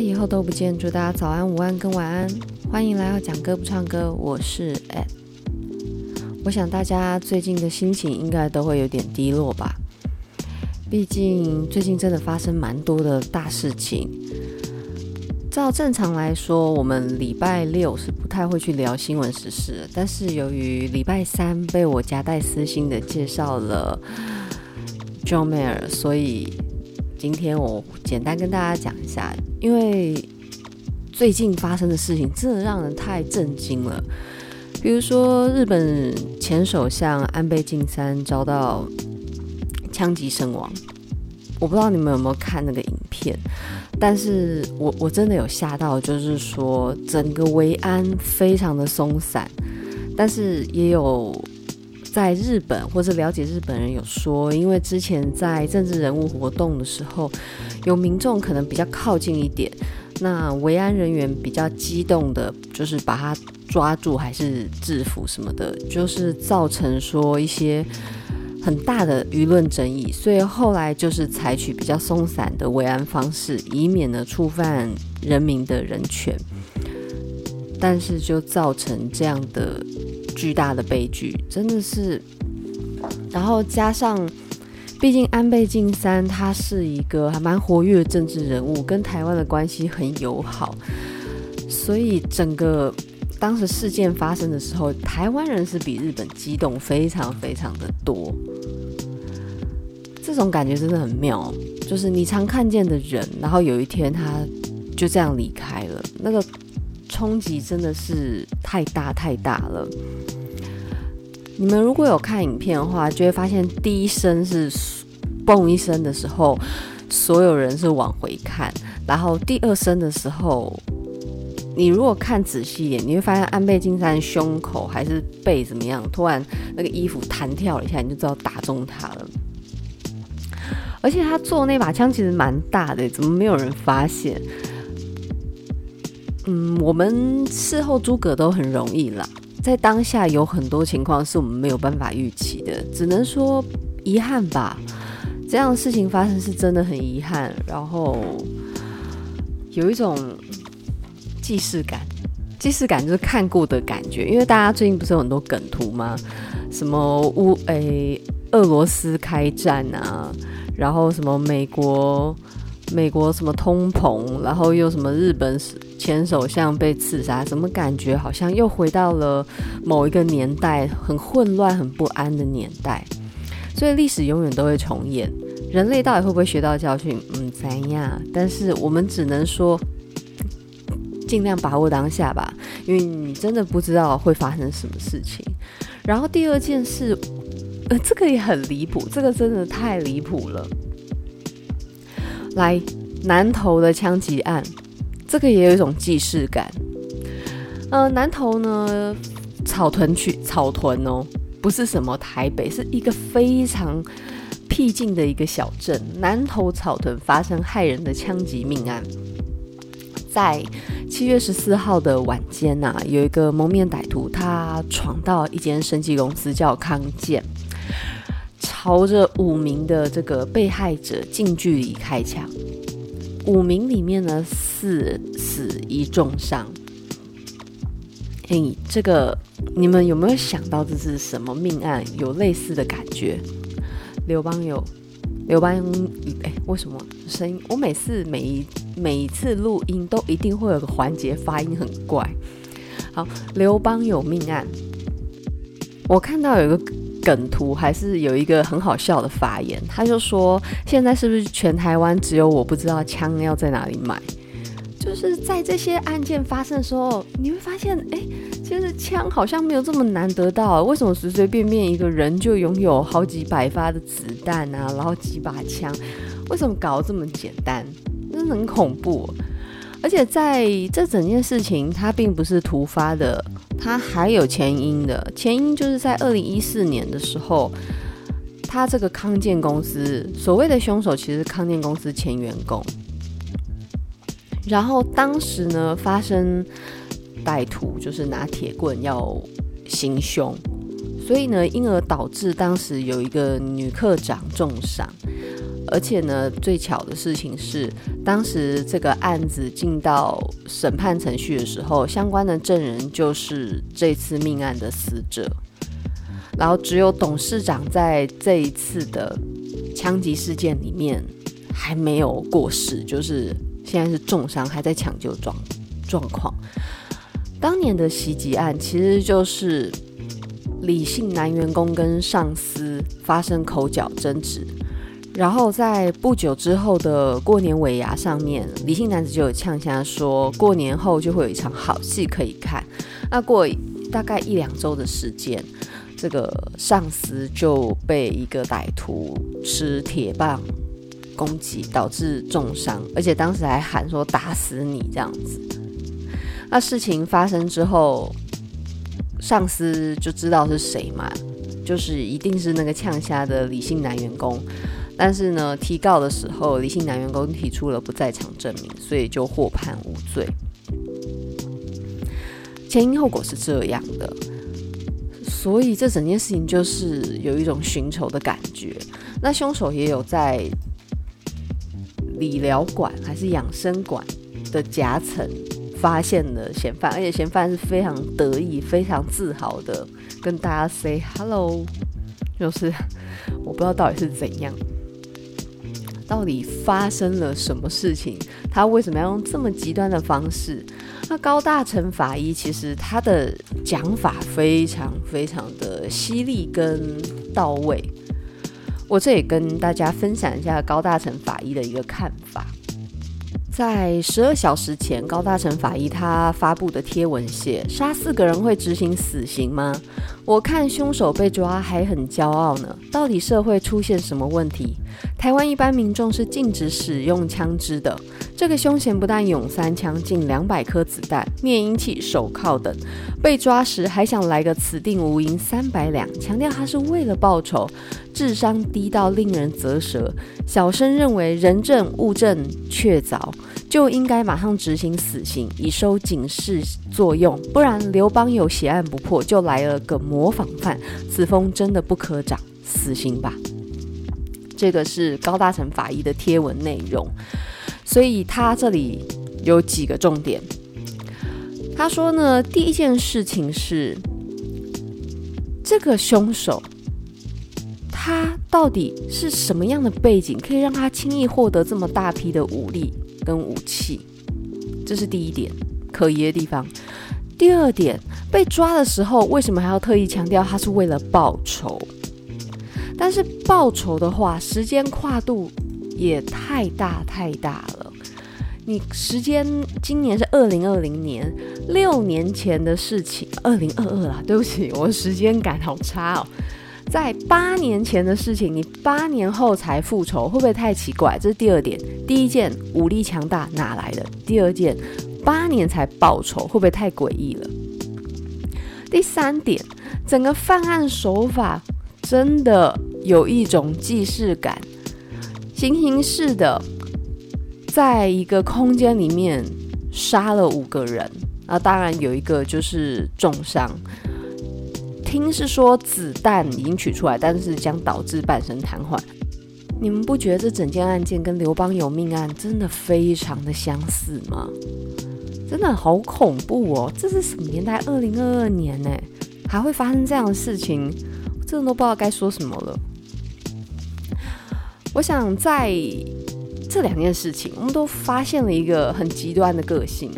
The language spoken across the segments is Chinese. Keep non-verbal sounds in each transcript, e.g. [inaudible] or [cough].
以后都不见，祝大家早安、午安跟晚安。欢迎来到讲歌不唱歌，我是 Ed。我想大家最近的心情应该都会有点低落吧？毕竟最近真的发生蛮多的大事情。照正常来说，我们礼拜六是不太会去聊新闻时事，但是由于礼拜三被我夹带私心的介绍了 John Mayer，所以今天我简单跟大家讲一下。因为最近发生的事情真的让人太震惊了，比如说日本前首相安倍晋三遭到枪击身亡，我不知道你们有没有看那个影片，但是我我真的有吓到，就是说整个维安非常的松散，但是也有在日本或者了解日本人有说，因为之前在政治人物活动的时候。有民众可能比较靠近一点，那维安人员比较激动的，就是把他抓住还是制服什么的，就是造成说一些很大的舆论争议，所以后来就是采取比较松散的维安方式，以免呢触犯人民的人权，但是就造成这样的巨大的悲剧，真的是，然后加上。毕竟安倍晋三他是一个还蛮活跃的政治人物，跟台湾的关系很友好，所以整个当时事件发生的时候，台湾人是比日本激动非常非常的多。这种感觉真的很妙，就是你常看见的人，然后有一天他就这样离开了，那个冲击真的是太大太大了。你们如果有看影片的话，就会发现第一声是“嘣”一声的时候，所有人是往回看；然后第二声的时候，你如果看仔细一点，你会发现安倍晋三胸口还是背怎么样，突然那个衣服弹跳了一下，你就知道打中他了。而且他做那把枪其实蛮大的，怎么没有人发现？嗯，我们事后诸葛都很容易啦。在当下有很多情况是我们没有办法预期的，只能说遗憾吧。这样的事情发生是真的很遗憾，然后有一种既视感，既视感就是看过的感觉。因为大家最近不是有很多梗图吗？什么乌诶、俄罗斯开战啊，然后什么美国。美国什么通膨，然后又什么日本前首相被刺杀，怎么感觉好像又回到了某一个年代，很混乱、很不安的年代。所以历史永远都会重演，人类到底会不会学到教训？嗯，怎样？但是我们只能说，尽量把握当下吧，因为你真的不知道会发生什么事情。然后第二件事，呃，这个也很离谱，这个真的太离谱了。来，南投的枪击案，这个也有一种既视感。呃，南投呢，草屯区草屯哦，不是什么台北，是一个非常僻静的一个小镇。南投草屯发生骇人的枪击命案，在七月十四号的晚间呐、啊，有一个蒙面歹徒，他闯到一间生技公司叫康健。朝着五名的这个被害者近距离开枪，五名里面呢，四死一重伤。嘿，这个你们有没有想到这是什么命案？有类似的感觉？刘邦有，刘邦，哎，为什么声音？我每次每一每一次录音都一定会有个环节发音很怪。好，刘邦有命案，我看到有个。梗图还是有一个很好笑的发言，他就说：“现在是不是全台湾只有我不知道枪要在哪里买？”就是在这些案件发生的时候，你会发现，哎，其实枪好像没有这么难得到。为什么随随便便一个人就拥有好几百发的子弹啊，然后几把枪？为什么搞这么简单？真的很恐怖。而且在这整件事情，它并不是突发的，它还有前因的。前因就是在二零一四年的时候，他这个康健公司所谓的凶手，其实是康健公司前员工。然后当时呢，发生歹徒就是拿铁棍要行凶，所以呢，因而导致当时有一个女科长重伤。而且呢，最巧的事情是，当时这个案子进到审判程序的时候，相关的证人就是这次命案的死者。然后只有董事长在这一次的枪击事件里面还没有过世，就是现在是重伤，还在抢救状状况。当年的袭击案其实就是李姓男员工跟上司发生口角争执。然后在不久之后的过年尾牙上面，李姓男子就有呛下说，过年后就会有一场好戏可以看。那过大概一两周的时间，这个上司就被一个歹徒持铁棒攻击，导致重伤，而且当时还喊说打死你这样子。那事情发生之后，上司就知道是谁嘛，就是一定是那个呛虾的李姓男员工。但是呢，提告的时候，李姓男员工提出了不在场证明，所以就获判无罪。前因后果是这样的，所以这整件事情就是有一种寻仇的感觉。那凶手也有在理疗馆还是养生馆的夹层发现了嫌犯，而且嫌犯是非常得意、非常自豪的跟大家 say hello，就是 [laughs] 我不知道到底是怎样。到底发生了什么事情？他为什么要用这么极端的方式？那高大成法医其实他的讲法非常非常的犀利跟到位。我这里跟大家分享一下高大成法医的一个看法。在十二小时前，高大成法医他发布的贴文写：杀四个人会执行死刑吗？我看凶手被抓还很骄傲呢。到底社会出现什么问题？台湾一般民众是禁止使用枪支的。这个凶嫌不但拥三枪、近两百颗子弹、灭音器、手铐等，被抓时还想来个此地无银三百两，强调他是为了报仇，智商低到令人啧舌。小生认为人证物证确凿，就应该马上执行死刑，以收警示作用。不然刘邦有血案不破，就来了个模仿犯，此风真的不可长，死刑吧。这个是高大成法医的贴文内容。所以他这里有几个重点。他说呢，第一件事情是这个凶手，他到底是什么样的背景，可以让他轻易获得这么大批的武力跟武器？这是第一点可疑的地方。第二点，被抓的时候为什么还要特意强调他是为了报仇？但是报仇的话，时间跨度也太大太大了。你时间今年是二零二零年，六年前的事情，二零二二啦，对不起，我时间感好差哦。在八年前的事情，你八年后才复仇，会不会太奇怪？这是第二点。第一件武力强大哪来的？第二件八年才报仇，会不会太诡异了？第三点，整个犯案手法真的有一种既视感，行刑式的。在一个空间里面杀了五个人，啊，当然有一个就是重伤。听是说子弹已经取出来，但是将导致半身瘫痪。你们不觉得这整件案件跟刘邦有命案真的非常的相似吗？真的好恐怖哦！这是什么年代？二零二二年呢，还会发生这样的事情？我真的都不知道该说什么了。我想在。这两件事情，我们都发现了一个很极端的个性。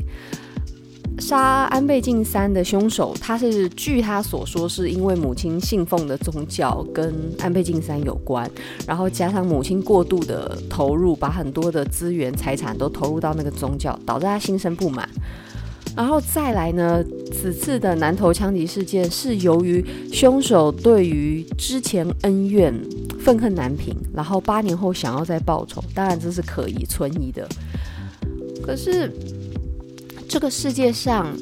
杀安倍晋三的凶手，他是据他所说，是因为母亲信奉的宗教跟安倍晋三有关，然后加上母亲过度的投入，把很多的资源财产都投入到那个宗教，导致他心生不满。然后再来呢，此次的南投枪击事件是由于凶手对于之前恩怨愤恨难平，然后八年后想要再报仇，当然这是可疑存疑的。可是。这个世界上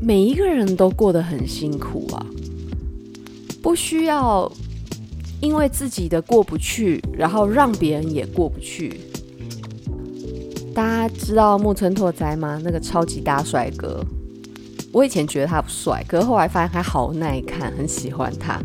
每一个人都过得很辛苦啊，不需要因为自己的过不去，然后让别人也过不去。大家知道木村拓哉吗？那个超级大帅哥，我以前觉得他不帅，可是后来发现他好耐看，很喜欢他。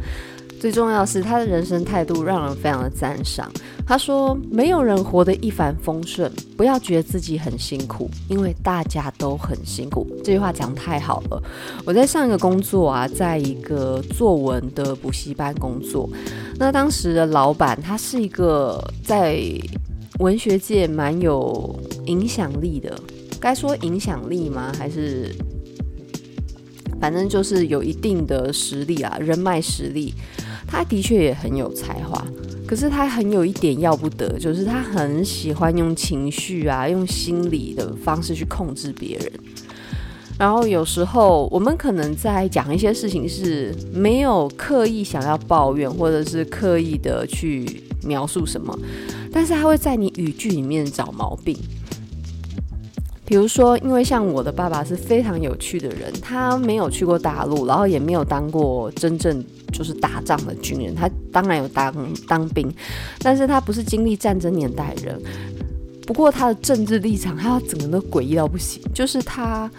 最重要的是他的人生态度让人非常的赞赏。他说：“没有人活得一帆风顺，不要觉得自己很辛苦，因为大家都很辛苦。”这句话讲太好了。我在上一个工作啊，在一个作文的补习班工作。那当时的老板他是一个在文学界蛮有影响力的，该说影响力吗？还是反正就是有一定的实力啊，人脉实力。他的确也很有才华，可是他很有一点要不得，就是他很喜欢用情绪啊，用心理的方式去控制别人。然后有时候我们可能在讲一些事情是没有刻意想要抱怨，或者是刻意的去描述什么，但是他会在你语句里面找毛病。比如说，因为像我的爸爸是非常有趣的人，他没有去过大陆，然后也没有当过真正就是打仗的军人。他当然有当当兵，但是他不是经历战争年代的人。不过他的政治立场，他整个都诡异到不行，就是他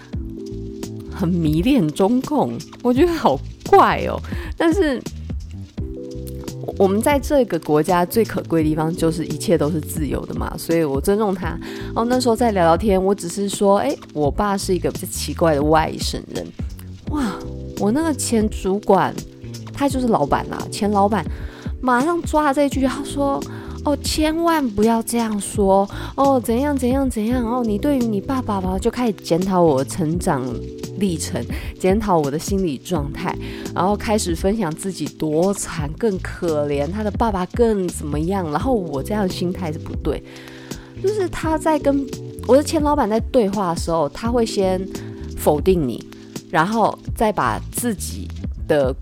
很迷恋中共，我觉得好怪哦。但是。我们在这个国家最可贵的地方就是一切都是自由的嘛，所以我尊重他。哦，那时候在聊聊天，我只是说，哎，我爸是一个比较奇怪的外省人。哇，我那个前主管，他就是老板啦，前老板马上抓了这一句，他说。哦，千万不要这样说哦！怎样怎样怎样哦？你对于你爸爸吧，就开始检讨我成长历程，检讨我的心理状态，然后开始分享自己多惨、更可怜，他的爸爸更怎么样？然后我这样的心态是不对，就是他在跟我的前老板在对话的时候，他会先否定你，然后再把自己的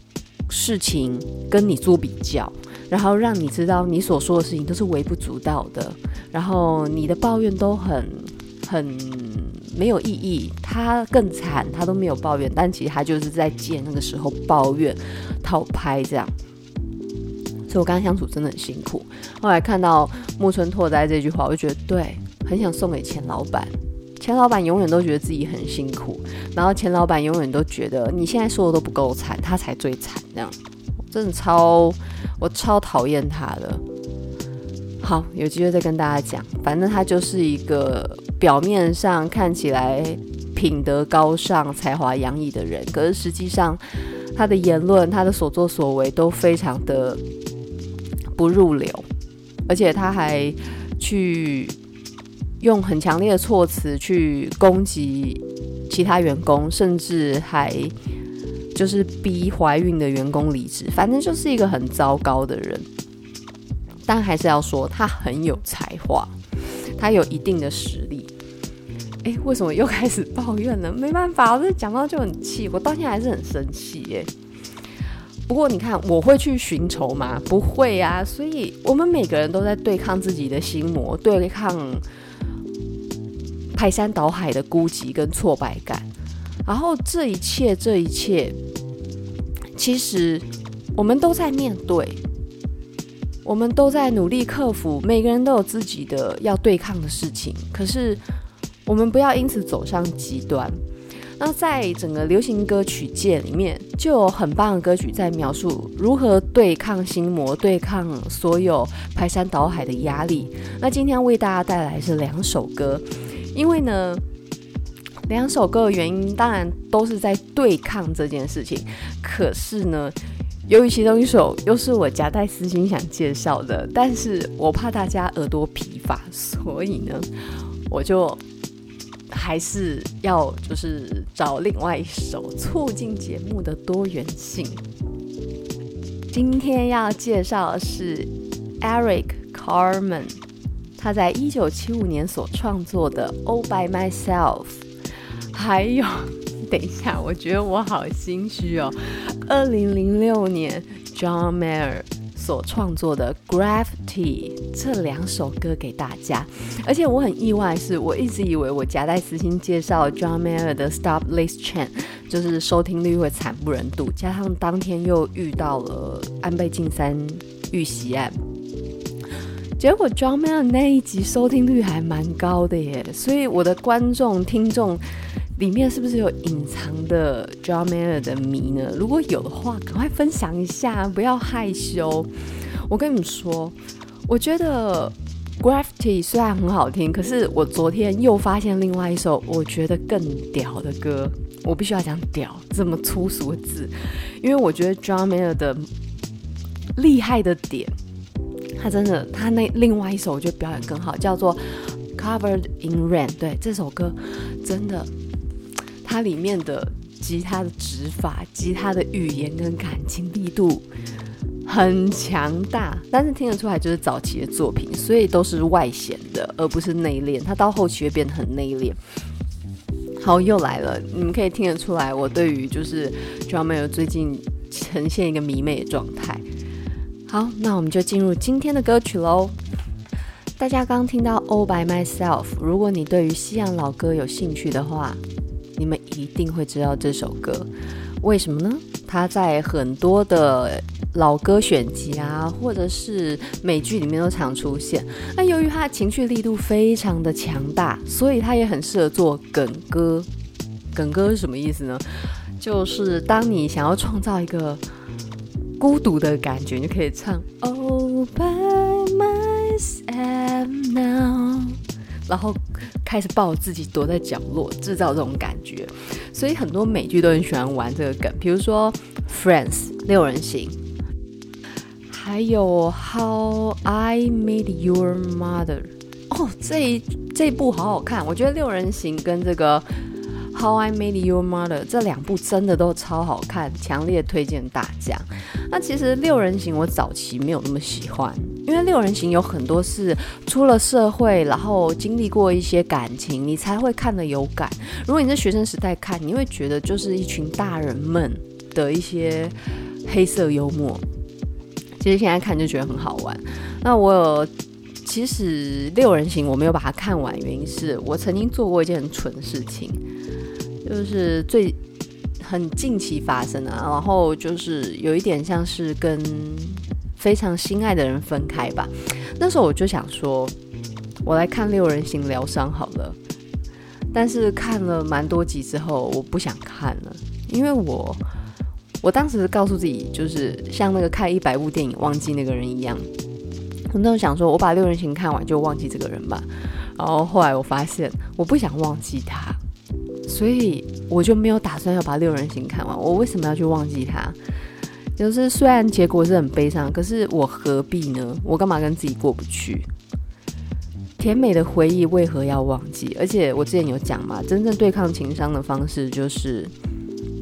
事情跟你做比较。然后让你知道你所说的事情都是微不足道的，然后你的抱怨都很很没有意义。他更惨，他都没有抱怨，但其实他就是在借那个时候抱怨偷拍这样。所以我跟他相处真的很辛苦。后来看到木村拓哉这句话，我就觉得对，很想送给钱老板。钱老板永远都觉得自己很辛苦，然后钱老板永远都觉得你现在说的都不够惨，他才最惨这样。真的超，我超讨厌他的。好，有机会再跟大家讲。反正他就是一个表面上看起来品德高尚、才华洋溢的人，可是实际上他的言论、他的所作所为都非常的不入流，而且他还去用很强烈的措辞去攻击其他员工，甚至还。就是逼怀孕的员工离职，反正就是一个很糟糕的人。但还是要说，他很有才华，他有一定的实力。诶，为什么又开始抱怨了？没办法，我这讲到就很气，我到现在还是很生气耶。不过你看，我会去寻仇吗？不会啊。所以我们每个人都在对抗自己的心魔，对抗排山倒海的孤寂跟挫败感。然后这一切，这一切，其实我们都在面对，我们都在努力克服。每个人都有自己的要对抗的事情，可是我们不要因此走上极端。那在整个流行歌曲界里面，就有很棒的歌曲在描述如何对抗心魔，对抗所有排山倒海的压力。那今天为大家带来是两首歌，因为呢。两首歌的原因当然都是在对抗这件事情，可是呢，由于其中一首又是我夹带私心想介绍的，但是我怕大家耳朵疲乏，所以呢，我就还是要就是找另外一首，促进节目的多元性。今天要介绍的是 Eric Carmen，他在一九七五年所创作的《All by Myself》，还有，等一下，我觉得我好心虚哦，二零零六年 John Mayer。所创作的《Gravity》这两首歌给大家，而且我很意外是，我一直以为我夹带私心介绍 John Mayer 的《Stop This Train》就是收听率会惨不忍睹，加上当天又遇到了安倍晋三遇袭案，结果 John Mayer 那一集收听率还蛮高的耶，所以我的观众听众。里面是不是有隐藏的 John Mayer 的谜呢？如果有的话，赶快分享一下，不要害羞。我跟你们说，我觉得 Gravity 虽然很好听，可是我昨天又发现另外一首我觉得更屌的歌。我必须要讲“屌”这么粗俗的字，因为我觉得 John Mayer 的厉害的点，他真的，他那另外一首我觉得表演更好，叫做 Covered in Rain。对，这首歌真的。它里面的吉他的指法、吉他的语言跟感情力度很强大，但是听得出来就是早期的作品，所以都是外显的，而不是内敛。它到后期会变得很内敛。好，又来了，你们可以听得出来，我对于就是 John Mayer 最近呈现一个迷妹的状态。好，那我们就进入今天的歌曲喽。大家刚听到《All by Myself》，如果你对于西洋老歌有兴趣的话，你们一定会知道这首歌，为什么呢？它在很多的老歌选集啊，或者是美剧里面都常出现。那由于它的情绪力度非常的强大，所以它也很适合做梗歌。梗歌是什么意思呢？就是当你想要创造一个孤独的感觉，你就可以唱 All by myself now，然后。开始抱自己躲在角落，制造这种感觉，所以很多美剧都很喜欢玩这个梗，比如说《Friends》六人行，还有《How I Met Your Mother》哦，这一这一部好好看，我觉得六人行跟这个。How I Met Your Mother 这两部真的都超好看，强烈推荐大家。那其实六人行我早期没有那么喜欢，因为六人行有很多是出了社会，然后经历过一些感情，你才会看得有感。如果你在学生时代看，你会觉得就是一群大人们的一些黑色幽默。其实现在看就觉得很好玩。那我有，其实六人行我没有把它看完，原因是我曾经做过一件很蠢的事情。就是最很近期发生的，然后就是有一点像是跟非常心爱的人分开吧。那时候我就想说，我来看六人行疗伤好了。但是看了蛮多集之后，我不想看了，因为我我当时告诉自己，就是像那个看一百部电影忘记那个人一样。我那时候想说，我把六人行看完就忘记这个人吧。然后后来我发现，我不想忘记他。所以我就没有打算要把六人行看完。我为什么要去忘记他？就是虽然结果是很悲伤，可是我何必呢？我干嘛跟自己过不去？甜美的回忆为何要忘记？而且我之前有讲嘛，真正对抗情伤的方式就是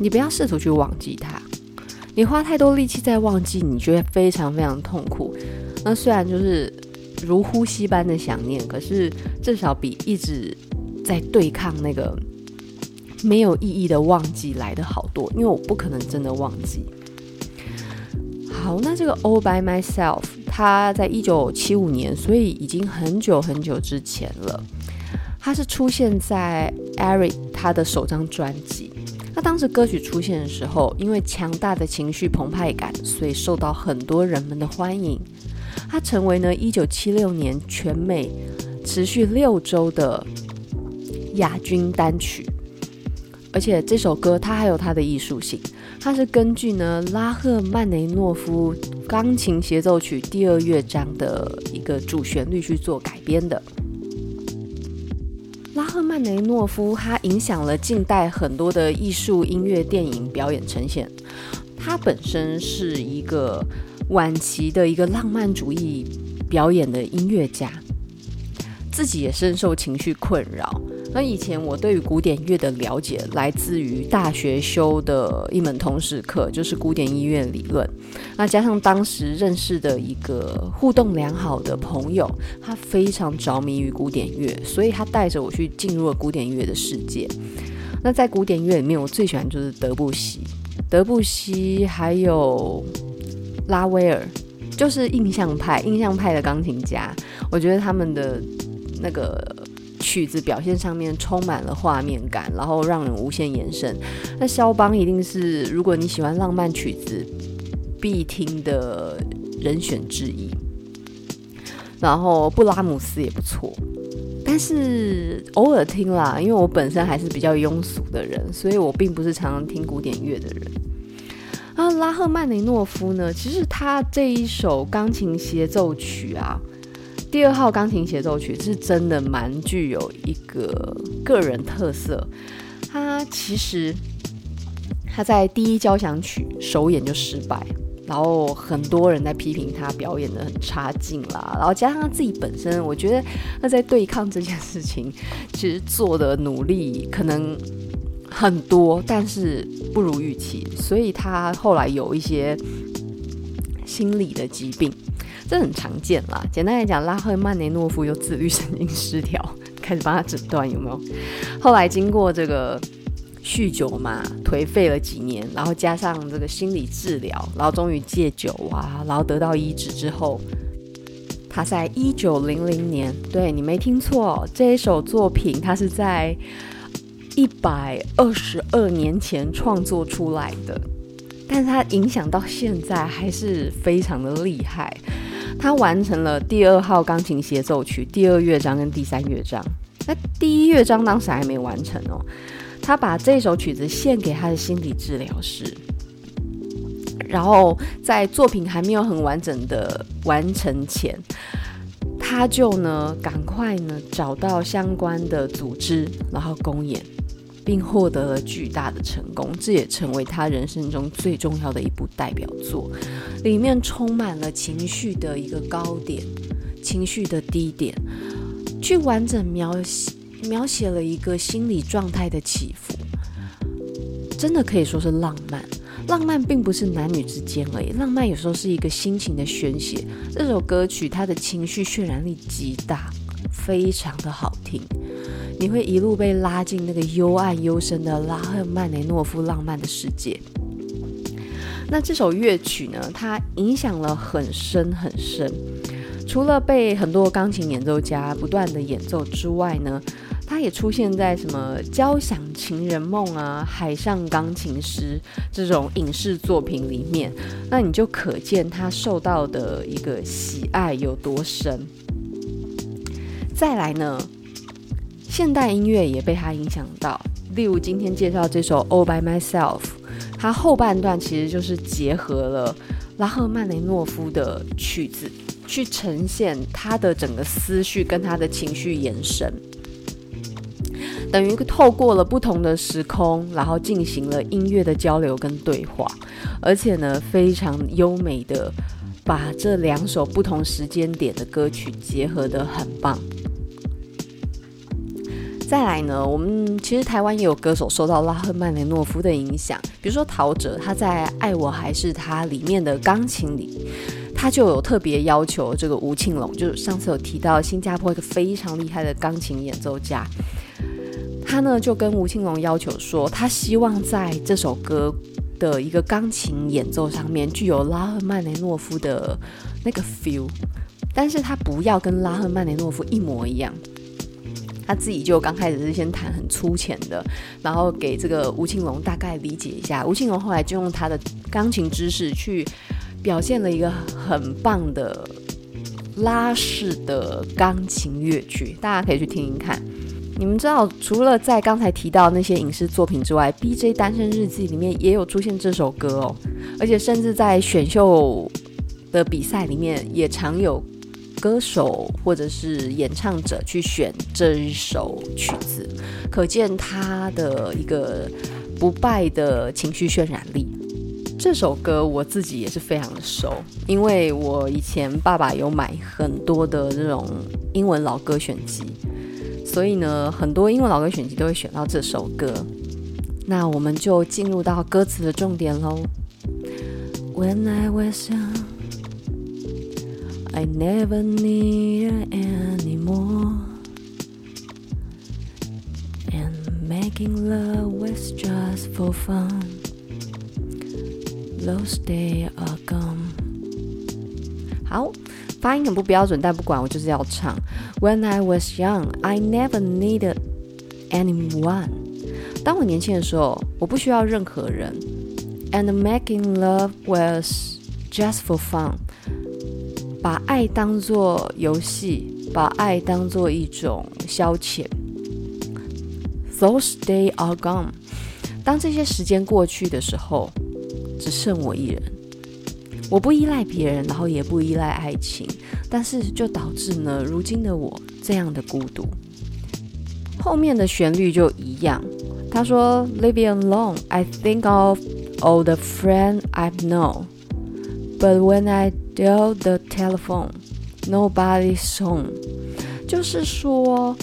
你不要试图去忘记它。你花太多力气在忘记，你觉得非常非常痛苦。那虽然就是如呼吸般的想念，可是至少比一直在对抗那个。没有意义的忘记来的好多，因为我不可能真的忘记。好，那这个 All by myself，它在一九七五年，所以已经很久很久之前了。它是出现在 Eric 他的首张专辑。那当时歌曲出现的时候，因为强大的情绪澎湃感，所以受到很多人们的欢迎。它成为呢一九七六年全美持续六周的亚军单曲。而且这首歌它还有它的艺术性，它是根据呢拉赫曼尼诺夫钢琴协奏曲第二乐章的一个主旋律去做改编的。拉赫曼尼诺夫他影响了近代很多的艺术、音乐、电影表演呈现。他本身是一个晚期的一个浪漫主义表演的音乐家。自己也深受情绪困扰。那以前我对于古典乐的了解来自于大学修的一门通识课，就是古典音乐理论。那加上当时认识的一个互动良好的朋友，他非常着迷于古典乐，所以他带着我去进入了古典乐的世界。那在古典乐里面，我最喜欢就是德布西，德布西还有拉威尔，就是印象派，印象派的钢琴家。我觉得他们的那个。曲子表现上面充满了画面感，然后让人无限延伸。那肖邦一定是如果你喜欢浪漫曲子必听的人选之一。然后布拉姆斯也不错，但是偶尔听啦，因为我本身还是比较庸俗的人，所以我并不是常常听古典乐的人。啊，拉赫曼尼诺夫呢？其实他这一首钢琴协奏曲啊。第二号钢琴协奏曲是真的蛮具有一个个人特色。他其实他在第一交响曲首演就失败，然后很多人在批评他表演的很差劲啦。然后加上他自己本身，我觉得他在对抗这件事情，其实做的努力可能很多，但是不如预期，所以他后来有一些心理的疾病。这很常见啦。简单来讲，拉赫曼尼诺夫有自律神经失调，[laughs] 开始帮他诊断有没有。后来经过这个酗酒嘛，颓废了几年，然后加上这个心理治疗，然后终于戒酒啊，然后得到医治之后，他在一九零零年，对，你没听错，这一首作品他是在一百二十二年前创作出来的，但是他影响到现在还是非常的厉害。他完成了第二号钢琴协奏曲第二乐章跟第三乐章，那第一乐章当时还没完成哦。他把这首曲子献给他的心理治疗师，然后在作品还没有很完整的完成前，他就呢赶快呢找到相关的组织，然后公演。并获得了巨大的成功，这也成为他人生中最重要的一部代表作。里面充满了情绪的一个高点，情绪的低点，去完整描写描写了一个心理状态的起伏，真的可以说是浪漫。浪漫并不是男女之间而已，浪漫有时候是一个心情的宣泄。这首歌曲它的情绪渲染力极大，非常的好听。你会一路被拉进那个幽暗幽深的拉赫曼尼诺夫浪漫的世界。那这首乐曲呢，它影响了很深很深。除了被很多钢琴演奏家不断的演奏之外呢，它也出现在什么《交响情人梦》啊、《海上钢琴师》这种影视作品里面。那你就可见它受到的一个喜爱有多深。再来呢，现代音乐也被他影响到，例如今天介绍这首《All by Myself》，它后半段其实就是结合了拉赫曼雷诺夫的曲子，去呈现他的整个思绪跟他的情绪延伸，等于透过了不同的时空，然后进行了音乐的交流跟对话，而且呢，非常优美的把这两首不同时间点的歌曲结合得很棒。再来呢，我们其实台湾也有歌手受到拉赫曼尼诺夫的影响，比如说陶喆，他在《爱我还是他》里面的钢琴里，他就有特别要求这个吴庆隆，就是上次有提到新加坡一个非常厉害的钢琴演奏家，他呢就跟吴庆隆要求说，他希望在这首歌的一个钢琴演奏上面具有拉赫曼尼诺夫的那个 feel，但是他不要跟拉赫曼尼诺夫一模一样。他自己就刚开始是先弹很粗浅的，然后给这个吴庆龙大概理解一下。吴庆龙后来就用他的钢琴知识去表现了一个很棒的拉式的钢琴乐曲，大家可以去听听看。你们知道，除了在刚才提到那些影视作品之外，《BJ 单身日记》里面也有出现这首歌哦，而且甚至在选秀的比赛里面也常有。歌手或者是演唱者去选这一首曲子，可见他的一个不败的情绪渲染力。这首歌我自己也是非常的熟，因为我以前爸爸有买很多的这种英文老歌选集，所以呢，很多英文老歌选集都会选到这首歌。那我们就进入到歌词的重点喽。When I was young, I never needed anymore, and making love was just for fun. Those days are gone. 好，发音很不标准，但不管，我就是要唱。When I was young, I never needed anyone. 当我年轻的时候，我不需要任何人。And making love was just for fun. 把爱当作游戏，把爱当作一种消遣。Those days are gone. 当这些时间过去的时候。只剩我一人，我不依赖别人，然后也不依赖爱情，但是就导致呢，如今的我这样的孤独。后面的旋律就一样，他说：“Living alone, I think of all the friends I've known, but when I dial the telephone, nobody's home。”就是说，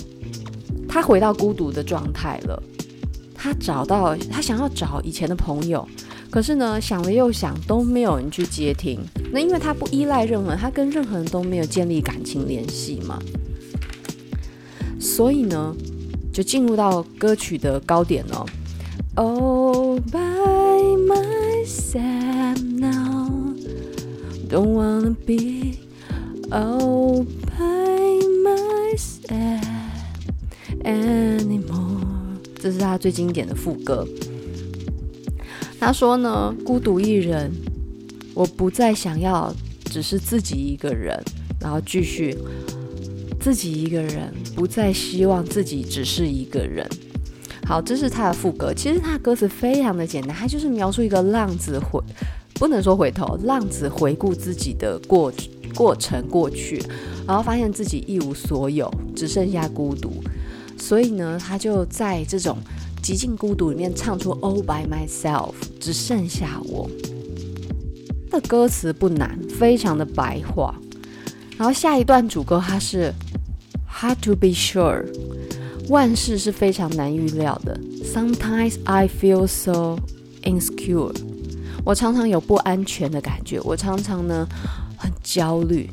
他回到孤独的状态了，他找到，他想要找以前的朋友。可是呢，想了又想，都没有人去接听。那因为他不依赖任何人，他跟任何人都没有建立感情联系嘛。所以呢，就进入到歌曲的高点了。All by myself now, don't wanna be all by myself anymore。这是他最经典的副歌。他说呢，孤独一人，我不再想要只是自己一个人，然后继续自己一个人，不再希望自己只是一个人。好，这是他的副歌。其实他的歌词非常的简单，他就是描述一个浪子回，不能说回头，浪子回顾自己的过过程过去，然后发现自己一无所有，只剩下孤独。所以呢，他就在这种。极尽孤独里面唱出 All by myself，只剩下我。的歌词不难，非常的白话。然后下一段主歌它是 Hard to be sure，万事是非常难预料的。Sometimes I feel so insecure，我常常有不安全的感觉，我常常呢很焦虑。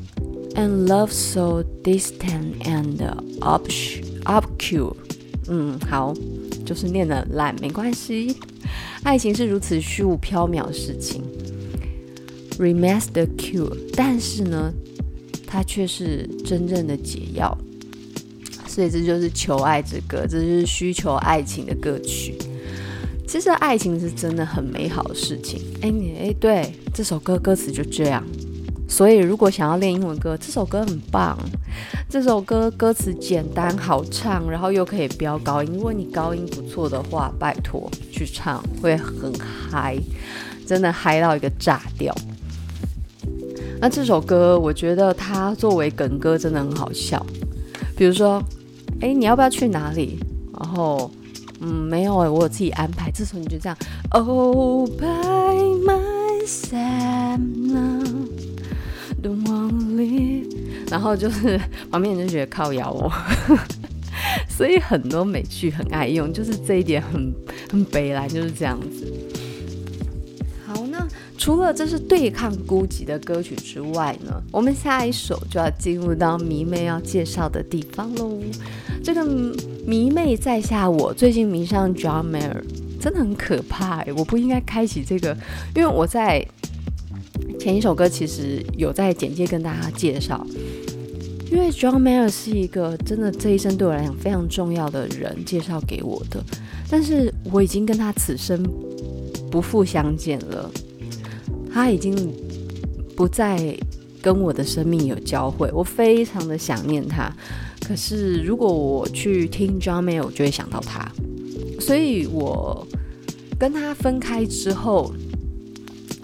And love so distant and obscure，嗯，好。就是念得烂没关系，爱情是如此虚无缥缈的事情。Remains the cure，但是呢，它却是真正的解药。所以这就是求爱之歌，这就是需求爱情的歌曲。其实爱情是真的很美好的事情。哎，你哎，对，这首歌歌词就这样。所以，如果想要练英文歌，这首歌很棒。这首歌歌词简单好唱，然后又可以飙高音。如果你高音不错的话，拜托去唱会很嗨，真的嗨到一个炸掉。那这首歌，我觉得它作为梗歌真的很好笑。比如说，哎，你要不要去哪里？然后，嗯，没有，我有自己安排。自从你就这样，All by myself now。Don't wanna leave，然后就是旁边人就觉得靠咬我，[laughs] 所以很多美剧很爱用，就是这一点很很悲来就是这样子。好，那除了这是对抗孤寂的歌曲之外呢，我们下一首就要进入到迷妹要介绍的地方喽。这个迷妹在下我最近迷上 John Mayer，真的很可怕哎，我不应该开启这个，因为我在。前一首歌其实有在简介跟大家介绍，因为 John Mayer 是一个真的这一生对我来讲非常重要的人介绍给我的，但是我已经跟他此生不复相见了，他已经不再跟我的生命有交汇，我非常的想念他。可是如果我去听 John Mayer，我就会想到他，所以我跟他分开之后。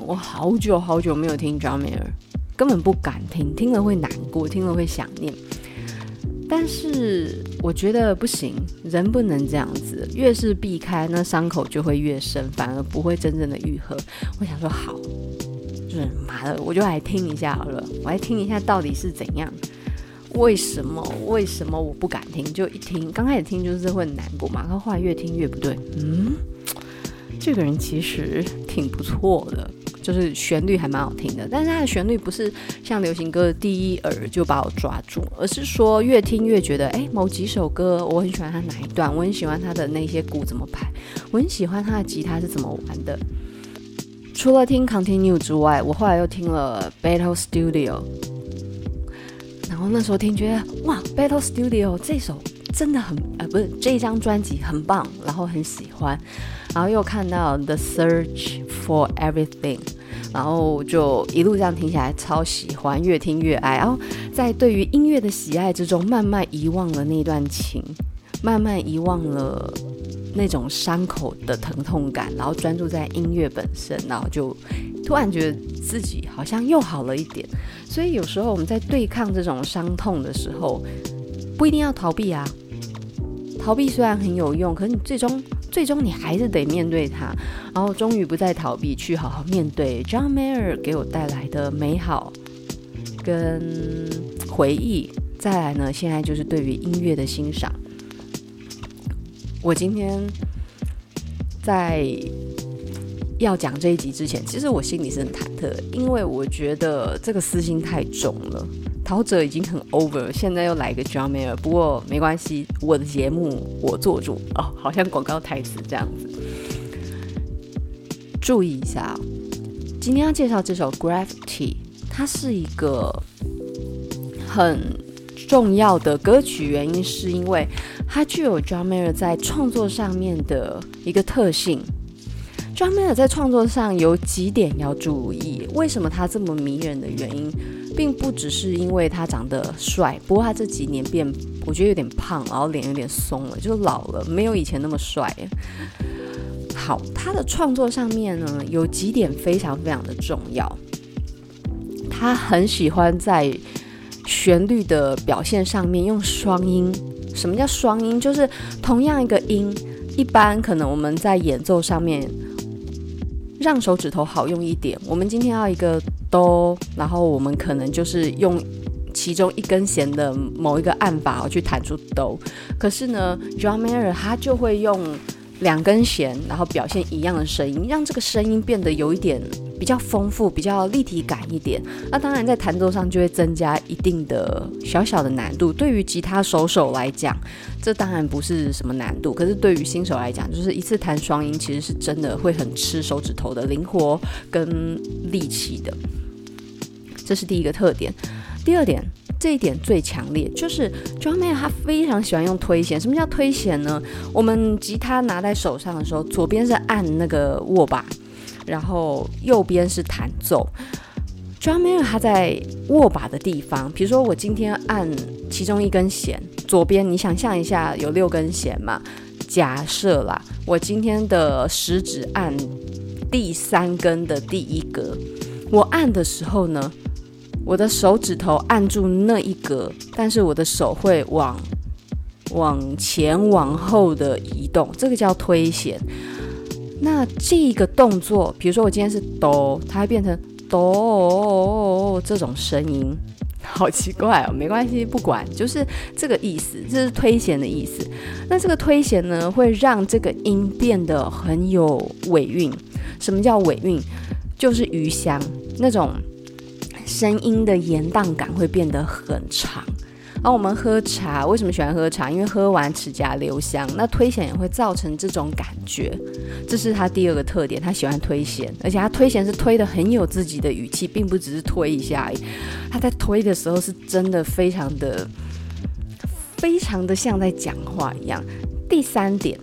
我好久好久没有听 John Mayer，根本不敢听，听了会难过，听了会想念。但是我觉得不行，人不能这样子，越是避开，那伤口就会越深，反而不会真正的愈合。我想说好，就是妈的，我就来听一下好了，我来听一下到底是怎样。为什么？为什么我不敢听？就一听，刚开始听就是会难过嘛，然后后来越听越不对。嗯，这个人其实挺不错的，就是旋律还蛮好听的。但是他的旋律不是像流行歌的第一耳就把我抓住，而是说越听越觉得，哎，某几首歌我很喜欢他哪一段，我很喜欢他的那些鼓怎么拍，我很喜欢他的吉他是怎么玩的。除了听 Continue 之外，我后来又听了 Battle Studio。然后那时候听觉得哇，Battle Studio 这首真的很呃，不是这张专辑很棒，然后很喜欢，然后又看到 The Search for Everything，然后就一路这样听起来超喜欢，越听越爱，然后在对于音乐的喜爱之中，慢慢遗忘了那段情，慢慢遗忘了那种伤口的疼痛感，然后专注在音乐本身，然后就。突然觉得自己好像又好了一点，所以有时候我们在对抗这种伤痛的时候，不一定要逃避啊。逃避虽然很有用，可是你最终最终你还是得面对它，然后终于不再逃避，去好好面对 John Mayer 给我带来的美好跟回忆。再来呢，现在就是对于音乐的欣赏。我今天在。要讲这一集之前，其实我心里是很忐忑，因为我觉得这个私心太重了。陶喆已经很 over，现在又来一个 John Mayer，不过没关系，我的节目我做主哦，好像广告台词这样子。注意一下，今天要介绍这首 Gravity，它是一个很重要的歌曲，原因是因为它具有 John Mayer 在创作上面的一个特性。John Mayer 在创作上有几点要注意，为什么他这么迷人的原因，并不只是因为他长得帅，不过他这几年变，我觉得有点胖，然后脸有点松了，就老了，没有以前那么帅。好，他的创作上面呢，有几点非常非常的重要，他很喜欢在旋律的表现上面用双音。什么叫双音？就是同样一个音，一般可能我们在演奏上面。让手指头好用一点。我们今天要一个哆，然后我们可能就是用其中一根弦的某一个按法去弹出哆。可是呢，John Mayer 他就会用两根弦，然后表现一样的声音，让这个声音变得有一点。比较丰富，比较立体感一点。那当然，在弹奏上就会增加一定的小小的难度。对于吉他手手来讲，这当然不是什么难度。可是对于新手来讲，就是一次弹双音，其实是真的会很吃手指头的灵活跟力气的。这是第一个特点。第二点，这一点最强烈，就是 John Mayer 他非常喜欢用推弦。什么叫推弦呢？我们吉他拿在手上的时候，左边是按那个握把。然后右边是弹奏，John Mayer 他在握把的地方，比如说我今天按其中一根弦，左边你想象一下有六根弦嘛？假设啦，我今天的食指按第三根的第一格，我按的时候呢，我的手指头按住那一格，但是我的手会往往前往后的移动，这个叫推弦。那这个动作，比如说我今天是哆，它会变成哆这种声音，好奇怪哦。没关系，不管，就是这个意思，这是推弦的意思。那这个推弦呢，会让这个音变得很有尾韵。什么叫尾韵？就是余香，那种声音的延宕感会变得很长。而我们喝茶，为什么喜欢喝茶？因为喝完齿颊留香。那推弦也会造成这种感觉，这是他第二个特点。他喜欢推弦，而且他推弦是推得很有自己的语气，并不只是推一下而已。他在推的时候是真的非常的、非常的像在讲话一样。第三点，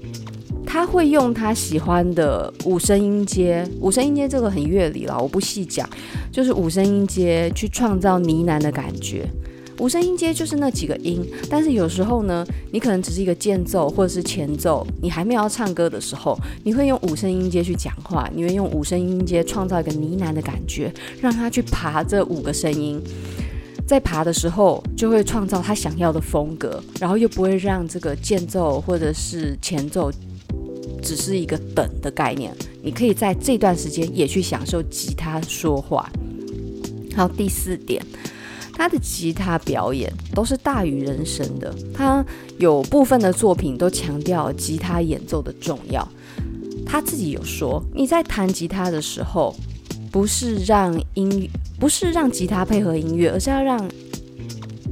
他会用他喜欢的五声音阶，五声音阶这个很乐理了，我不细讲，就是五声音阶去创造呢喃的感觉。五声音阶就是那几个音，但是有时候呢，你可能只是一个间奏或者是前奏，你还没有要唱歌的时候，你会用五声音阶去讲话，你会用五声音阶创造一个呢喃的感觉，让他去爬这五个声音。在爬的时候就会创造他想要的风格，然后又不会让这个间奏或者是前奏只是一个等的概念。你可以在这段时间也去享受吉他说话。好，第四点，他的吉他表演都是大于人声的。他有部分的作品都强调吉他演奏的重要。他自己有说，你在弹吉他的时候，不是让音，不是让吉他配合音乐，而是要让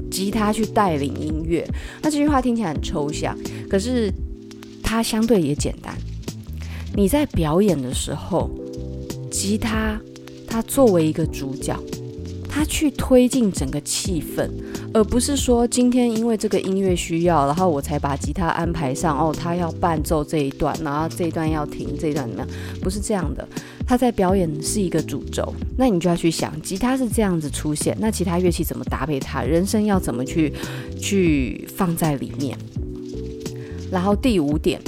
吉他去带领音乐。那这句话听起来很抽象，可是它相对也简单。你在表演的时候，吉他它作为一个主角。他去推进整个气氛，而不是说今天因为这个音乐需要，然后我才把吉他安排上。哦，他要伴奏这一段，然后这一段要停，这一段怎么样？不是这样的。他在表演是一个主轴，那你就要去想，吉他是这样子出现，那其他乐器怎么搭配它？人声要怎么去去放在里面？然后第五点，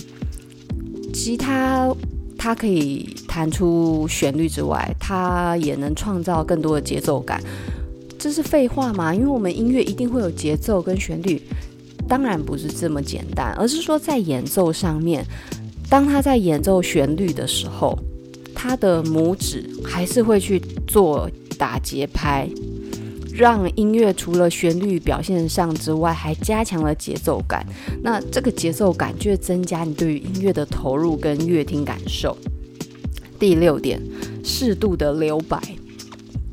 吉他。它可以弹出旋律之外，它也能创造更多的节奏感。这是废话吗？因为我们音乐一定会有节奏跟旋律，当然不是这么简单，而是说在演奏上面，当他在演奏旋律的时候，他的拇指还是会去做打节拍。让音乐除了旋律表现上之外，还加强了节奏感。那这个节奏感就会增加你对于音乐的投入跟乐听感受。第六点，适度的留白，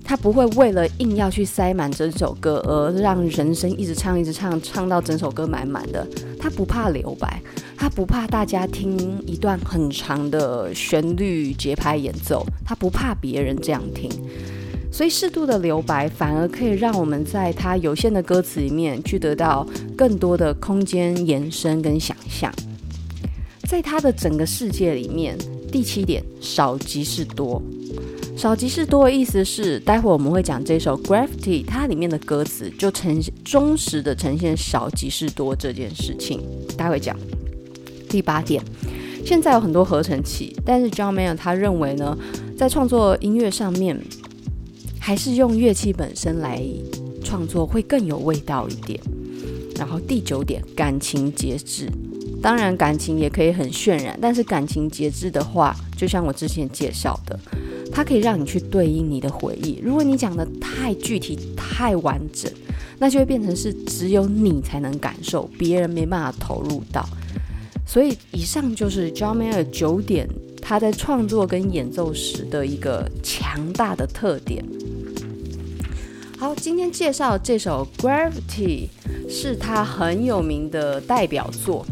他不会为了硬要去塞满整首歌而让人声一直唱一直唱，唱到整首歌满满的。他不怕留白，他不怕大家听一段很长的旋律节拍演奏，他不怕别人这样听。所以适度的留白，反而可以让我们在它有限的歌词里面去得到更多的空间延伸跟想象。在它的整个世界里面，第七点，少即是多。少即是多的意思是，待会我们会讲这首《Gravity》，它里面的歌词就呈现忠实的呈现少即是多这件事情。待会讲。第八点，现在有很多合成器，但是 John Mayer 他认为呢，在创作音乐上面。还是用乐器本身来创作会更有味道一点。然后第九点，感情节制。当然，感情也可以很渲染，但是感情节制的话，就像我之前介绍的，它可以让你去对应你的回忆。如果你讲得太具体、太完整，那就会变成是只有你才能感受，别人没办法投入到。所以，以上就是 John Mayer 九点他在创作跟演奏时的一个强大的特点。好，今天介绍这首《Gravity》是他很有名的代表作。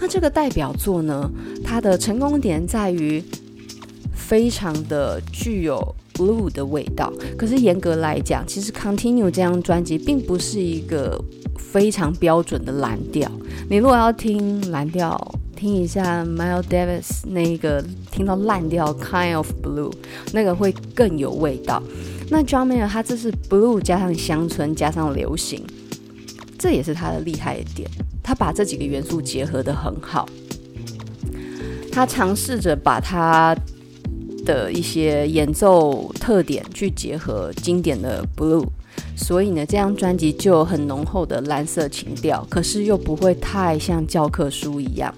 那这个代表作呢，它的成功点在于非常的具有 blue 的味道。可是严格来讲，其实《Continue》这张专辑并不是一个非常标准的蓝调。你如果要听蓝调，听一下 Miles Davis 那个听到烂调《Kind of Blue》，那个会更有味道。那 John Mayer 他这是 blue 加上乡村加上流行，这也是他的厉害的点。他把这几个元素结合得很好。他尝试着把他的一些演奏特点去结合经典的 blue，所以呢，这张专辑就有很浓厚的蓝色情调，可是又不会太像教科书一样。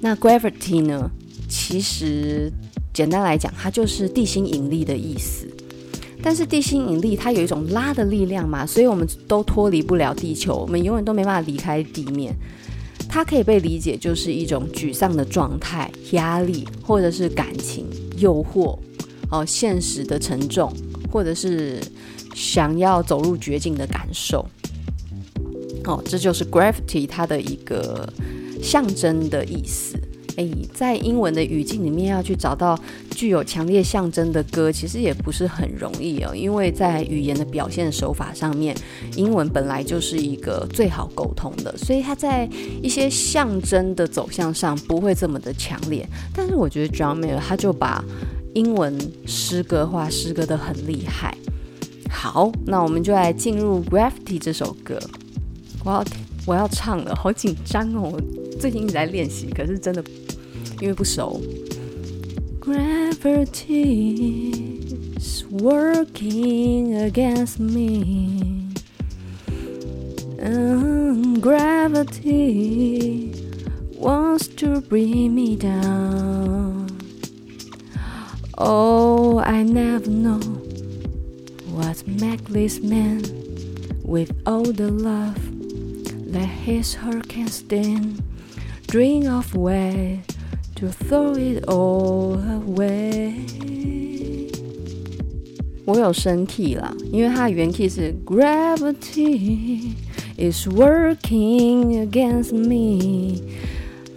那 Gravity 呢，其实。简单来讲，它就是地心引力的意思。但是地心引力它有一种拉的力量嘛，所以我们都脱离不了地球，我们永远都没办法离开地面。它可以被理解就是一种沮丧的状态、压力，或者是感情、诱惑，哦，现实的沉重，或者是想要走入绝境的感受。哦，这就是 gravity 它的一个象征的意思。诶，在英文的语境里面要去找到具有强烈象征的歌，其实也不是很容易哦。因为在语言的表现手法上面，英文本来就是一个最好沟通的，所以它在一些象征的走向上不会这么的强烈。但是我觉得 John Mayer 他就把英文诗歌化，诗歌得很厉害。好，那我们就来进入《Gravity》这首歌。我要我要唱了，好紧张哦！我最近一直在练习，可是真的。因为不熟，Gravity is working against me. And gravity wants to bring me down. Oh, I never know what make this man with all the love that his heart can stand. Drink of way to throw it all away。我有升 key 啦，因为它的原 key 是 Gravity is working against me。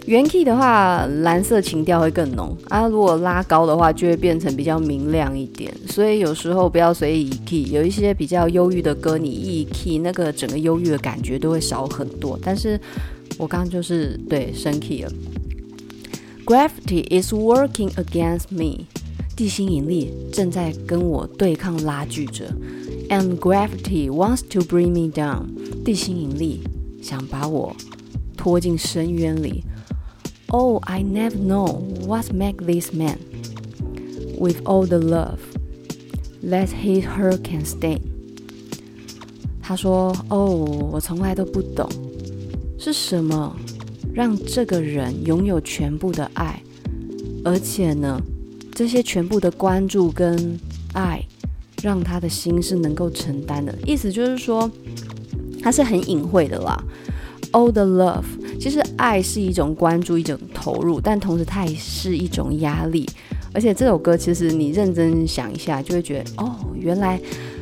原 key 的话，蓝色情调会更浓啊。如果拉高的话，就会变成比较明亮一点。所以有时候不要随意移 key，有一些比较忧郁的歌，你一 key，那个整个忧郁的感觉都会少很多。但是我刚刚就是对升 key 了。Gravity is working against me，地心引力正在跟我对抗拉锯着。And gravity wants to bring me down，地心引力想把我拖进深渊里。Oh, I never know what make this man with all the love that he her can stay。他说：“哦，我从来都不懂是什么。”让这个人拥有全部的爱，而且呢，这些全部的关注跟爱，让他的心是能够承担的。意思就是说，他是很隐晦的啦。All the love，其实爱是一种关注，一种投入，但同时它也是一种压力。而且这首歌其实你认真想一下，就会觉得哦，原来。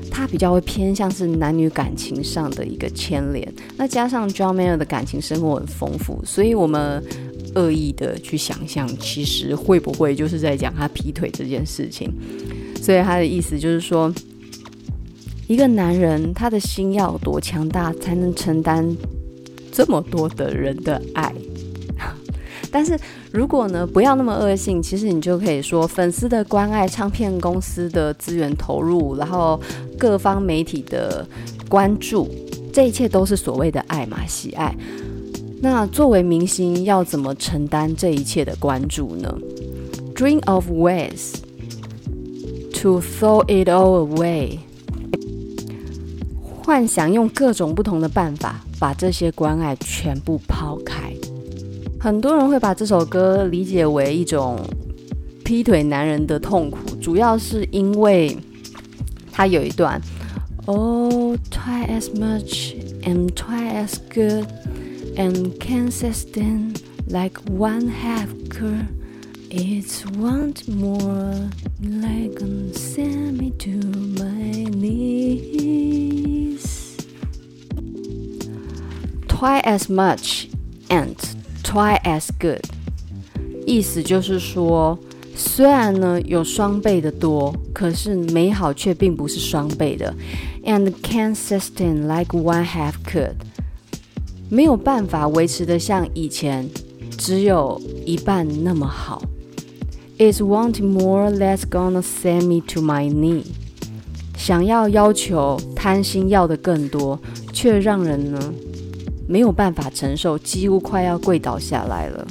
他比较会偏向是男女感情上的一个牵连，那加上 John Mayer 的感情生活很丰富，所以我们恶意的去想象，其实会不会就是在讲他劈腿这件事情？所以他的意思就是说，一个男人他的心要多强大，才能承担这么多的人的爱。[laughs] 但是如果呢，不要那么恶性，其实你就可以说粉丝的关爱、唱片公司的资源投入，然后各方媒体的关注，这一切都是所谓的爱嘛，喜爱。那作为明星，要怎么承担这一切的关注呢？Dream of ways to throw it all away，幻想用各种不同的办法，把这些关爱全部抛开。很多人会把这首歌理解为一种劈腿男人的痛苦，主要是因为他有一段，Oh, try as much and try as good and can't sustain like one half girl It's want more like send me to my knees. Try as much and Try as good，意思就是说，虽然呢有双倍的多，可是美好却并不是双倍的。And can't sustain like one half could，没有办法维持的像以前只有一半那么好。 It's wanting more that's gonna send me to my knee，想要要求贪心要的更多，却让人呢。没有办法承受，几乎快要跪倒下来了。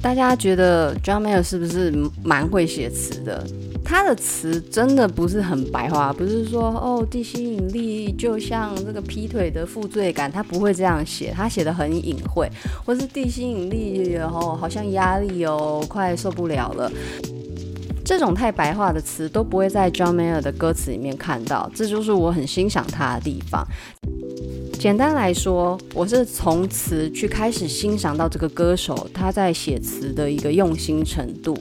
大家觉得 John Mayer 是不是蛮会写词的？他的词真的不是很白话，不是说哦，地心引力就像这个劈腿的负罪感，他不会这样写，他写的很隐晦，或是地心引力哦，好像压力哦，快受不了了。这种太白话的词都不会在 John Mayer 的歌词里面看到，这就是我很欣赏他的地方。简单来说，我是从词去开始欣赏到这个歌手他在写词的一个用心程度。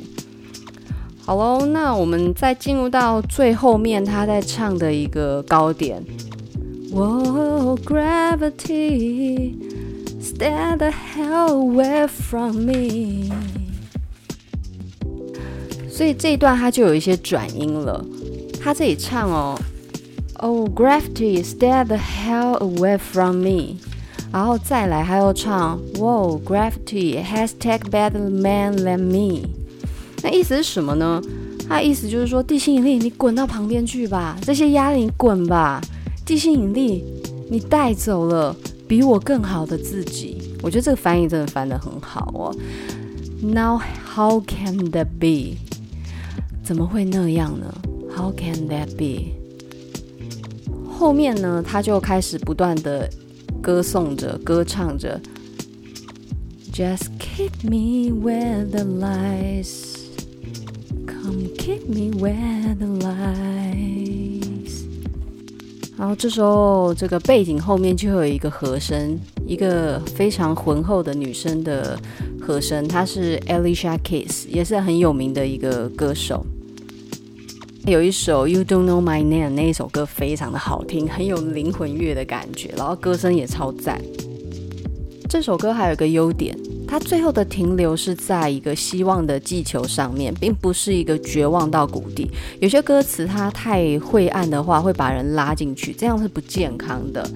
好喽，那我们再进入到最后面他在唱的一个高点。Oh, gravity, stay the hell away from me。所以这一段他就有一些转音了。他这里唱哦。Oh, gravity, stay the hell away from me。然后再来，还要唱，Whoa, gravity has take better man than me。 那意思是什么呢？他意思就是说，地心引力，你滚到旁边去吧，这些压力你滚吧。地心引力，你带走了比我更好的自己。我觉得这个翻译真的翻得很好哦。Now how can that be？怎么会那样呢？How can that be？后面呢，他就开始不断的歌颂着、歌唱着。Just keep me where the lights come, keep me where the lies。然后这时候，这个背景后面就有一个和声，一个非常浑厚的女生的和声，她是 Alicia Keys，也是很有名的一个歌手。有一首 You Don't Know My Name 那一首歌非常的好听，很有灵魂乐的感觉，然后歌声也超赞。这首歌还有一个优点，他最后的停留是在一个希望的气球上面，并不是一个绝望到谷底。有些歌词它太晦暗的话，会把人拉进去，这样是不健康的。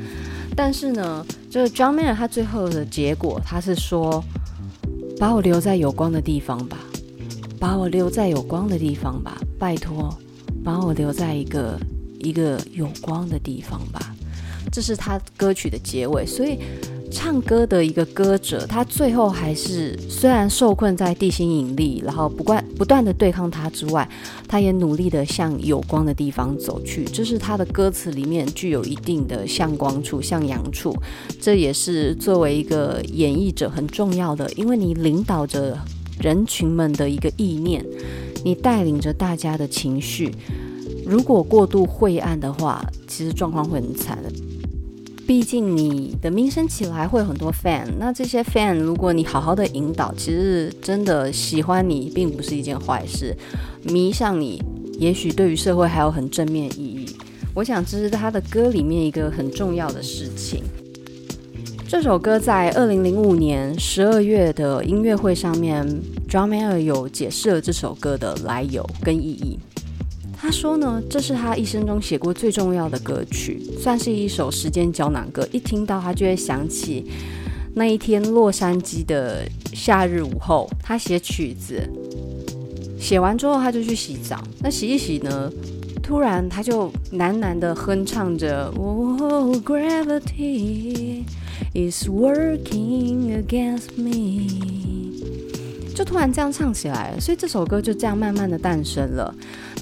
但是呢，这个 John Mayer 他最后的结果，他是说：把我留在有光的地方吧，把我留在有光的地方吧，拜托。把我留在一个一个有光的地方吧，这是他歌曲的结尾。所以，唱歌的一个歌者，他最后还是虽然受困在地心引力，然后不断不断的对抗它之外，他也努力的向有光的地方走去。这是他的歌词里面具有一定的向光处、向阳处。这也是作为一个演绎者很重要的，因为你领导着人群们的一个意念。你带领着大家的情绪，如果过度晦暗的话，其实状况会很惨的。毕竟你的名声起来会有很多 fan，那这些 fan 如果你好好的引导，其实真的喜欢你并不是一件坏事，迷上你也许对于社会还有很正面意义。我想这是他的歌里面一个很重要的事情。这首歌在二零零五年十二月的音乐会上面，John Mayer 有解释了这首歌的来由跟意义。他说呢，这是他一生中写过最重要的歌曲，算是一首时间胶囊歌。一听到他就会想起那一天洛杉矶的夏日午后。他写曲子，写完之后他就去洗澡。那洗一洗呢，突然他就喃喃地哼唱着，Oh Gravity。Is working against me，就突然这样唱起来了，所以这首歌就这样慢慢的诞生了。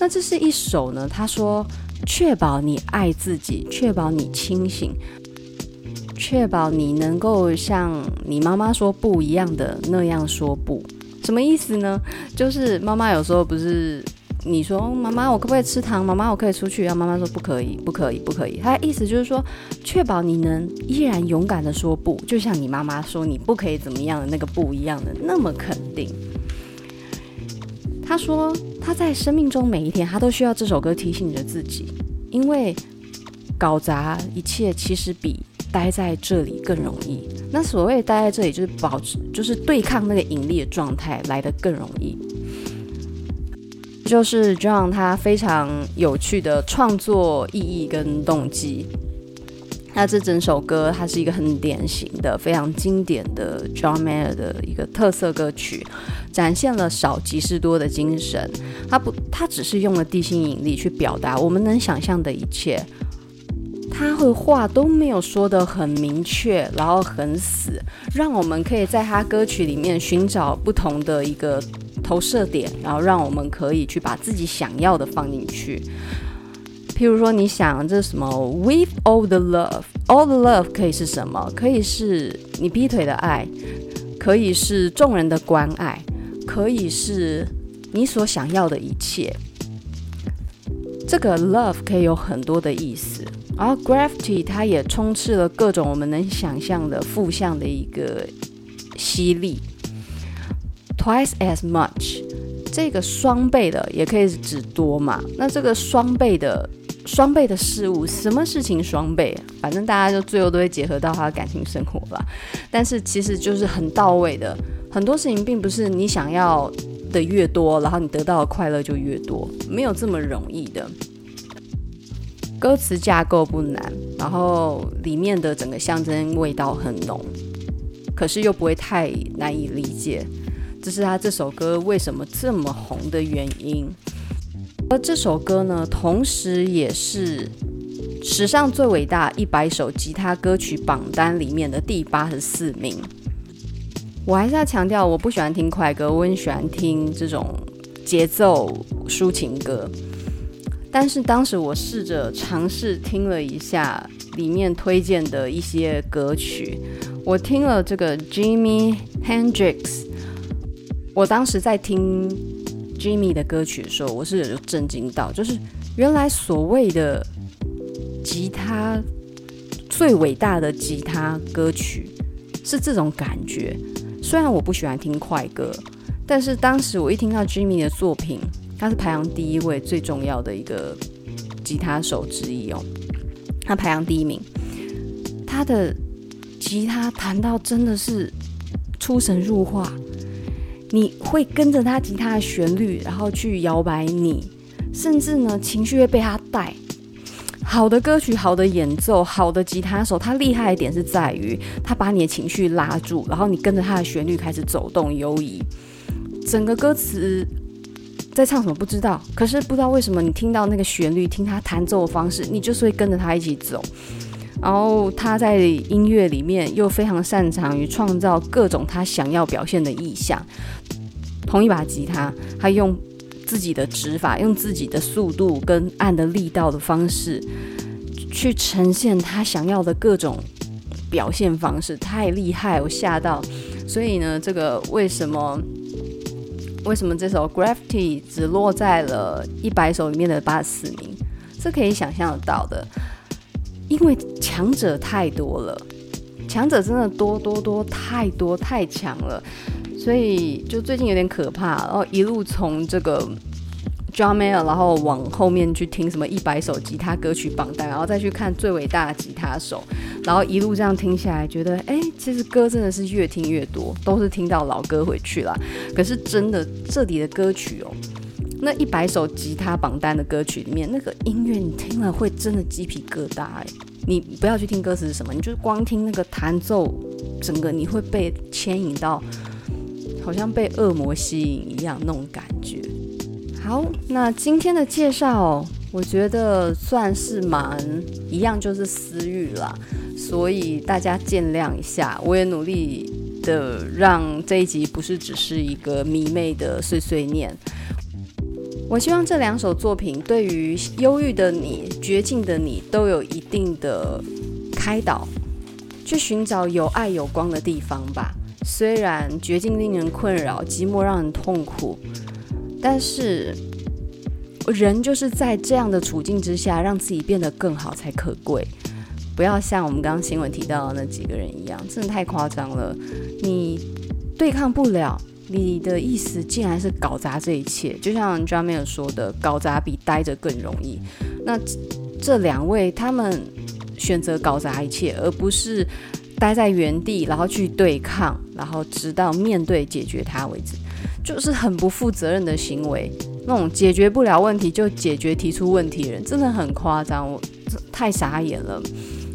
那这是一首呢，他说确保你爱自己，确保你清醒，确保你能够像你妈妈说不一样的那样说不。什么意思呢？就是妈妈有时候不是。你说妈妈，我可不可以吃糖？妈妈，我可以出去？然后妈妈说不可以，不可以，不可以。他的意思就是说，确保你能依然勇敢地说不，就像你妈妈说你不可以怎么样的那个不一样的那么肯定。他说他在生命中每一天，他都需要这首歌提醒着自己，因为搞砸一切其实比待在这里更容易。那所谓待在这里，就是保持，就是对抗那个引力的状态来得更容易。就是 John 他非常有趣的创作意义跟动机。那这整首歌，它是一个很典型的、非常经典的 John Mayer 的一个特色歌曲，展现了少即是多的精神。他不，他只是用了地心引力去表达我们能想象的一切。他的话都没有说得很明确，然后很死，让我们可以在他歌曲里面寻找不同的一个。投射点，然后让我们可以去把自己想要的放进去。譬如说，你想这什么？With all the love，all the love 可以是什么？可以是你劈腿的爱，可以是众人的关爱，可以是你所想要的一切。这个 love 可以有很多的意思，而 gravity 它也充斥了各种我们能想象的负向的一个吸力。Twice as much，这个双倍的也可以指多嘛？那这个双倍的双倍的事物，什么事情双倍？反正大家就最后都会结合到他的感情生活吧。但是其实就是很到位的，很多事情并不是你想要的越多，然后你得到的快乐就越多，没有这么容易的。歌词架构不难，然后里面的整个象征味道很浓，可是又不会太难以理解。这是他这首歌为什么这么红的原因，而这首歌呢，同时也是史上最伟大一百首吉他歌曲榜单里面的第八十四名。我还是要强调，我不喜欢听快歌，我很喜欢听这种节奏抒情歌。但是当时我试着尝试听了一下里面推荐的一些歌曲，我听了这个 Jimmy Hendrix，我当时在听 Jimmy 的歌曲的时候，我是有震惊到，就是原来所谓的吉他最伟大的吉他歌曲是这种感觉。虽然我不喜欢听快歌，但是当时我一听到 Jimmy 的作品。他是排行第一位最重要的一个吉他手之一哦，他排行第一名，他的吉他弹到真的是出神入化，你会跟着他吉他的旋律，然后去摇摆你，甚至呢情绪会被他带。好的歌曲，好的演奏，好的吉他手，他厉害一点是在于他把你的情绪拉住，然后你跟着他的旋律开始走动游移，整个歌词。在唱什么不知道，可是不知道为什么你听到那个旋律，听他弹奏的方式，你就是会跟着他一起走。然后他在音乐里面又非常擅长于创造各种他想要表现的意象。同一把吉他，他用自己的指法，用自己的速度跟按的力道的方式，去呈现他想要的各种表现方式，太厉害，我吓到。所以呢，这个为什么？为什么这首《Gravity》只落在了一百首里面的八十四名？是可以想象得到的，因为强者太多了，强者真的多多多太多太强了，所以就最近有点可怕。然后一路从这个。John Mayer，然后往后面去听什么一百首吉他歌曲榜单，然后再去看最伟大的吉他手，然后一路这样听下来，觉得哎，其实歌真的是越听越多，都是听到老歌回去了。可是真的这里的歌曲哦，那一百首吉他榜单的歌曲里面，那个音乐你听了会真的鸡皮疙瘩哎！你不要去听歌词是什么，你就光听那个弹奏，整个你会被牵引到，好像被恶魔吸引一样那种感觉。好，那今天的介绍，我觉得算是蛮一样，就是私欲啦，所以大家见谅一下。我也努力的让这一集不是只是一个迷妹的碎碎念。我希望这两首作品对于忧郁的你、绝境的你都有一定的开导，去寻找有爱有光的地方吧。虽然绝境令人困扰，寂寞让人痛苦。但是，人就是在这样的处境之下，让自己变得更好才可贵。不要像我们刚刚新闻提到的那几个人一样，真的太夸张了。你对抗不了，你的意思竟然是搞砸这一切。就像 John Mayer 说的，搞砸比待着更容易。那这两位，他们选择搞砸一切，而不是待在原地，然后去对抗，然后直到面对解决它为止。就是很不负责任的行为，那种解决不了问题就解决提出问题的人，真的很夸张，我太傻眼了。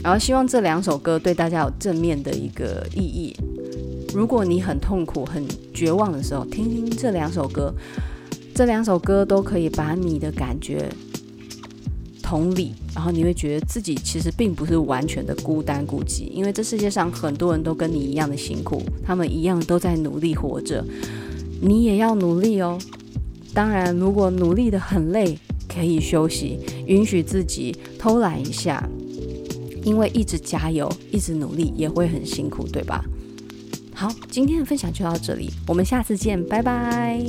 然后希望这两首歌对大家有正面的一个意义。如果你很痛苦、很绝望的时候，听听这两首歌，这两首歌都可以把你的感觉同理，然后你会觉得自己其实并不是完全的孤单孤寂，因为这世界上很多人都跟你一样的辛苦，他们一样都在努力活着。你也要努力哦。当然，如果努力得很累，可以休息，允许自己偷懒一下。因为一直加油，一直努力也会很辛苦，对吧？好，今天的分享就到这里，我们下次见，拜拜。